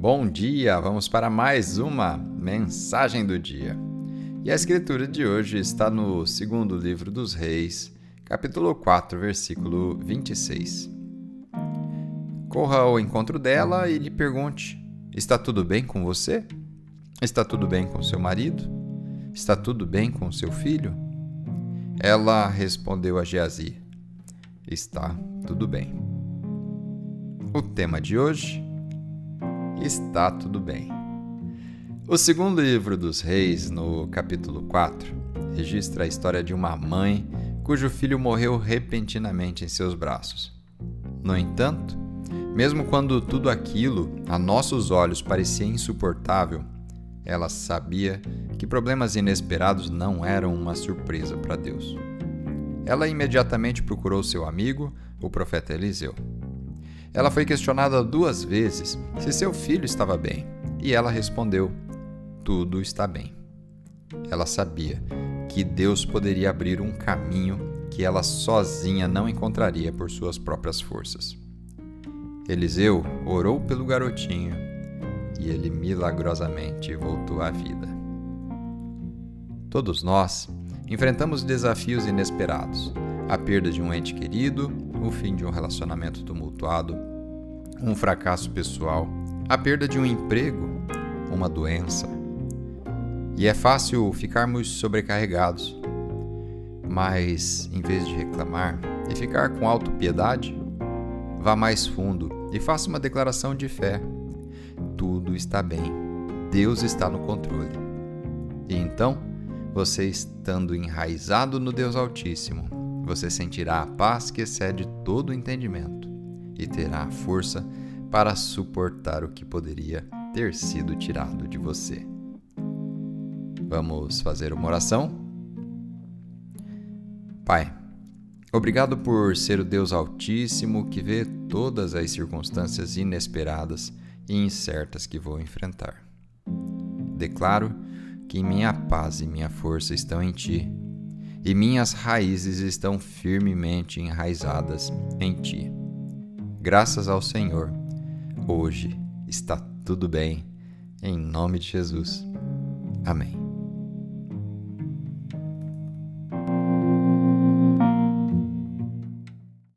Bom dia! Vamos para mais uma mensagem do dia. E a escritura de hoje está no segundo livro dos Reis, capítulo 4, versículo 26. Corra ao encontro dela e lhe pergunte: Está tudo bem com você? Está tudo bem com seu marido? Está tudo bem com seu filho? Ela respondeu a Geazi: Está tudo bem. O tema de hoje está tudo bem. O segundo livro dos Reis, no capítulo 4, registra a história de uma mãe cujo filho morreu repentinamente em seus braços. No entanto, mesmo quando tudo aquilo a nossos olhos parecia insuportável, ela sabia que problemas inesperados não eram uma surpresa para Deus. Ela imediatamente procurou seu amigo, o profeta Eliseu. Ela foi questionada duas vezes se seu filho estava bem, e ela respondeu: Tudo está bem. Ela sabia que Deus poderia abrir um caminho que ela sozinha não encontraria por suas próprias forças. Eliseu orou pelo garotinho e ele milagrosamente voltou à vida. Todos nós enfrentamos desafios inesperados, a perda de um ente querido, o fim de um relacionamento tumultuado, um fracasso pessoal, a perda de um emprego, uma doença. E é fácil ficarmos sobrecarregados. Mas, em vez de reclamar e ficar com autopiedade, vá mais fundo e faça uma declaração de fé. Tudo está bem. Deus está no controle. E então, você estando enraizado no Deus Altíssimo, você sentirá a paz que excede todo o entendimento e terá a força para suportar o que poderia ter sido tirado de você. Vamos fazer uma oração? Pai, obrigado por ser o Deus Altíssimo que vê todas as circunstâncias inesperadas e incertas que vou enfrentar. Declaro que minha paz e minha força estão em Ti e minhas raízes estão firmemente enraizadas em ti. Graças ao Senhor, hoje está tudo bem, em nome de Jesus. Amém.